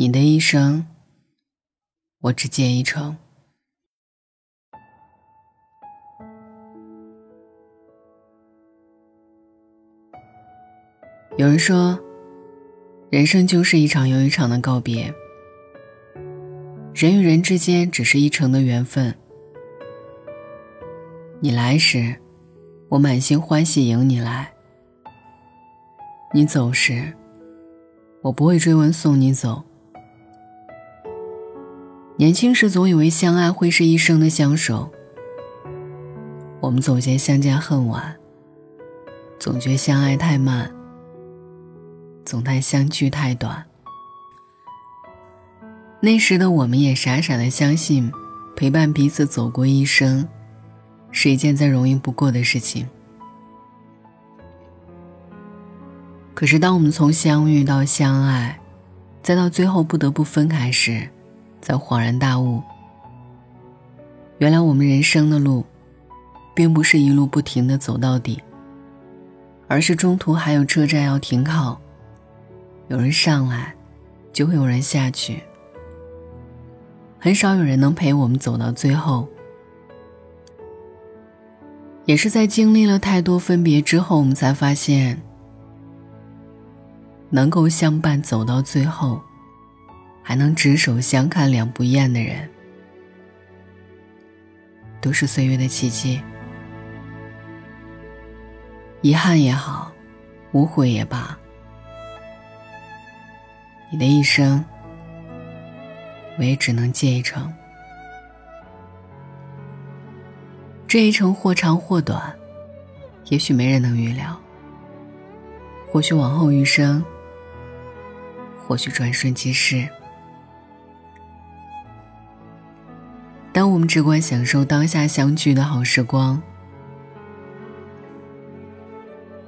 你的一生，我只借一程。有人说，人生就是一场又一场的告别。人与人之间只是一程的缘分。你来时，我满心欢喜迎你来；你走时，我不会追问送你走。年轻时总以为相爱会是一生的相守，我们总嫌相见恨晚，总觉相爱太慢。总叹相聚太短。那时的我们也傻傻的相信，陪伴彼此走过一生，是一件再容易不过的事情。可是，当我们从相遇到相爱，再到最后不得不分开时，才恍然大悟：原来我们人生的路，并不是一路不停的走到底，而是中途还有车站要停靠。有人上来，就会有人下去。很少有人能陪我们走到最后。也是在经历了太多分别之后，我们才发现，能够相伴走到最后，还能执手相看两不厌的人，都是岁月的奇迹。遗憾也好，无悔也罢。你的一生，我也只能借一程。这一程或长或短，也许没人能预料。或许往后余生，或许转瞬即逝。当我们只管享受当下相聚的好时光，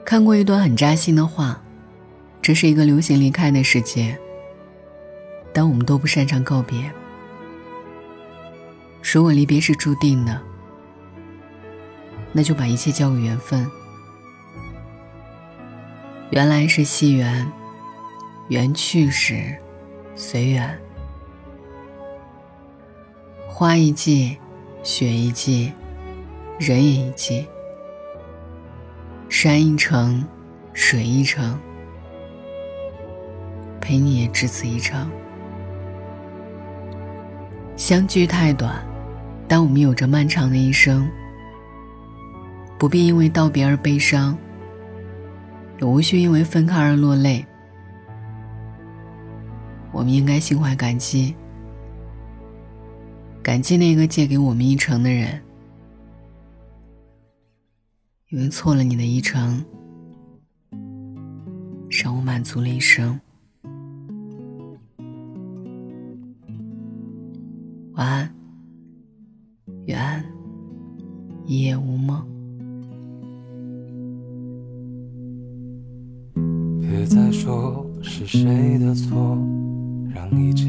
看过一段很扎心的话：这是一个流行离开的世界。当我们都不擅长告别，如果离别是注定的，那就把一切交给缘分。原来是惜缘，缘去时，随缘。花一季，雪一季，人也一季。山一程，水一程，陪你也只此一程。相聚太短，但我们有着漫长的一生。不必因为道别而悲伤，也无需因为分开而落泪。我们应该心怀感激，感激那个借给我们一程的人，因为错了你的一程，让我满足了一生。晚安，愿安，一夜无梦。别再说是谁的错，让一切